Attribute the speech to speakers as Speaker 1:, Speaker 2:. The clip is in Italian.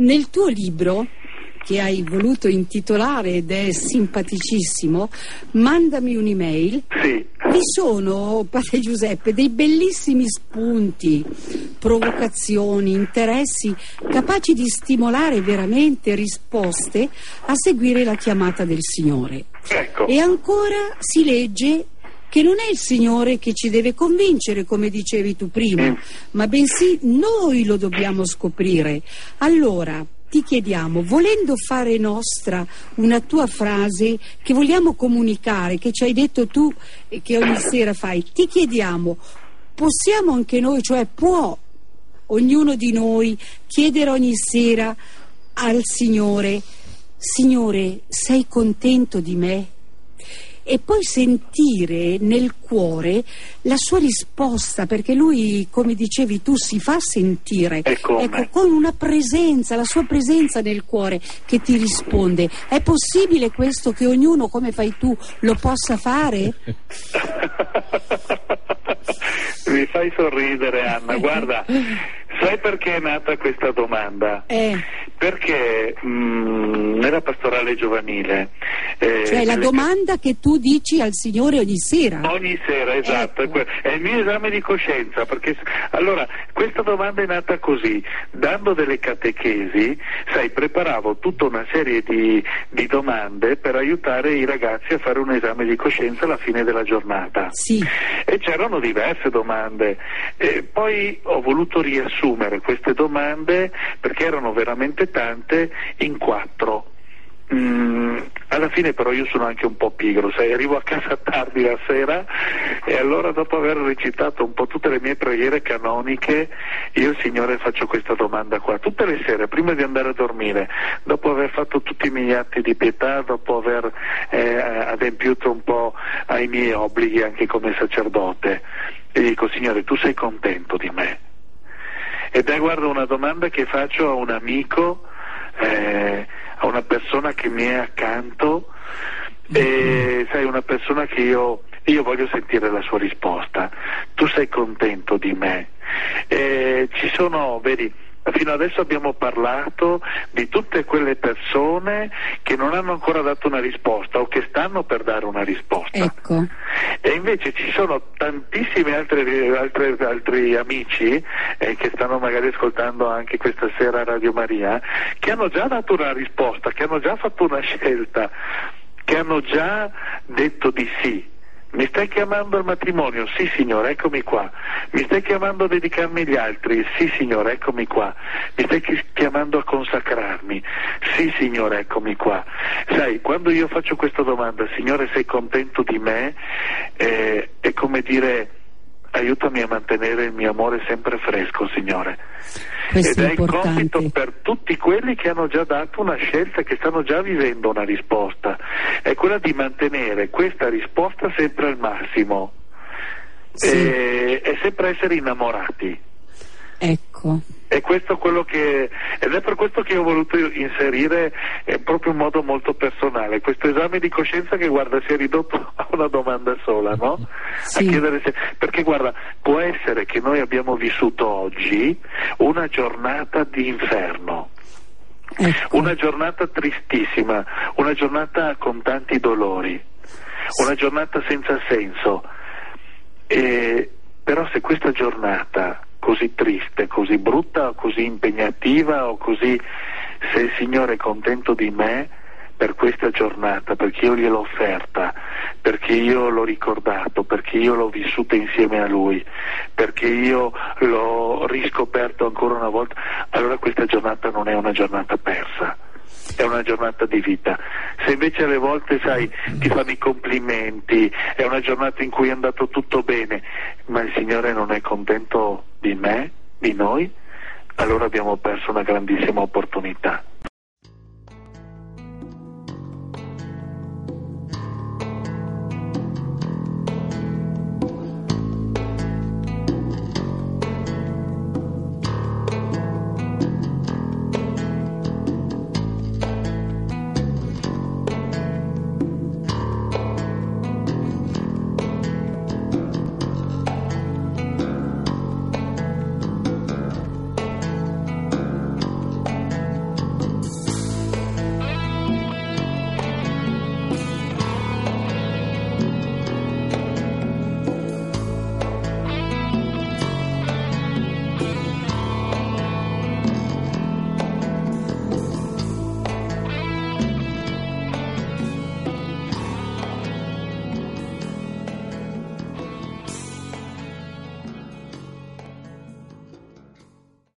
Speaker 1: Nel tuo libro che hai voluto intitolare ed è simpaticissimo, mandami un'email.
Speaker 2: Sì.
Speaker 1: Vi sono, Padre Giuseppe, dei bellissimi spunti, provocazioni, interessi capaci di stimolare veramente risposte a seguire la chiamata del Signore.
Speaker 2: Ecco.
Speaker 1: E ancora si legge che non è il Signore che ci deve convincere, come dicevi tu prima, ma bensì noi lo dobbiamo scoprire. Allora, ti chiediamo, volendo fare nostra una tua frase che vogliamo comunicare, che ci hai detto tu e che ogni sera fai, ti chiediamo, possiamo anche noi, cioè può ognuno di noi chiedere ogni sera al Signore, Signore, sei contento di me? E poi sentire nel cuore la sua risposta, perché lui, come dicevi tu, si fa sentire. Ecco, con una presenza, la sua presenza nel cuore che ti risponde. È possibile questo che ognuno, come fai tu, lo possa fare?
Speaker 2: Mi fai sorridere, Anna. Guarda, sai perché è nata questa domanda?
Speaker 1: Eh,
Speaker 2: Perché mh, nella pastorale giovanile. eh,
Speaker 1: cioè la domanda che tu dici al Signore ogni sera.
Speaker 2: Ogni sera, esatto,
Speaker 1: Ecco.
Speaker 2: è, il mio esame di coscienza, perché allora questa domanda è nata così, dando delle catechesi, sai, preparavo tutta una serie di, di domande per aiutare i ragazzi a fare un esame di coscienza alla fine della giornata.
Speaker 1: Sì,
Speaker 2: E c'erano diverse domande. E poi ho voluto riassumere queste domande perché erano veramente tante in quattro. Mm, alla fine però io sono anche un po' pigro, sai, arrivo a casa tardi la sera e allora dopo aver recitato un po' tutte le mie preghiere canoniche, io Signore faccio questa domanda qua, tutte le sere, prima di andare a dormire, dopo aver fatto tutti i miei atti di pietà, dopo aver eh, adempiuto un po' ai miei obblighi anche come sacerdote, e dico Signore, tu sei contento di me? Ed è guarda una domanda che faccio a un amico, eh, a una persona che mi è accanto, e sai, una persona che io, io voglio sentire la sua risposta. Tu sei contento di me? Eh, ci sono, vedi, fino adesso abbiamo parlato di tutte quelle persone che non hanno ancora dato una risposta o che stanno per dare una risposta.
Speaker 1: ecco.
Speaker 2: E invece ci sono tantissimi altri, altri, altri amici eh, che stanno magari ascoltando anche questa sera Radio Maria che hanno già dato una risposta, che hanno già fatto una scelta, che hanno già detto di sì. Mi stai chiamando al matrimonio? Sì signore, eccomi qua. Mi stai chiamando a dedicarmi agli altri? Sì signore, eccomi qua. Mi stai chi- chiamando a consacrarmi? Sì signore, eccomi qua. Sai, quando io faccio questa domanda, Signore sei contento di me? Eh, è come dire aiutami a mantenere il mio amore sempre fresco, Signore.
Speaker 1: Questo
Speaker 2: Ed
Speaker 1: è
Speaker 2: è il compito
Speaker 1: importante.
Speaker 2: per tutti quelli che hanno già dato una scelta, che stanno già vivendo una risposta. È quella di mantenere questa risposta sempre al massimo.
Speaker 1: Sì.
Speaker 2: E, e sempre essere innamorati.
Speaker 1: Ecco.
Speaker 2: E questo è quello che, ed è per questo che ho voluto inserire eh, proprio in modo molto personale questo esame di coscienza che guarda si è ridotto a una domanda sola, no?
Speaker 1: Sì.
Speaker 2: A chiedere se, perché guarda, può essere che noi abbiamo vissuto oggi una giornata di inferno.
Speaker 1: Ecco.
Speaker 2: Una giornata tristissima, una giornata con tanti dolori, una giornata senza senso. E, però se questa giornata così triste, così brutta, così impegnativa o così, se il Signore è contento di me per questa giornata, perché io gliel'ho offerta, perché io l'ho ricordato, perché io l'ho vissuta insieme a Lui, perché io l'ho riscoperto ancora una volta, allora questa giornata non è una giornata persa è una giornata di vita. Se invece alle volte, sai, ti fanno i complimenti, è una giornata in cui è andato tutto bene, ma il Signore non è contento di me, di noi, allora abbiamo perso una grandissima opportunità.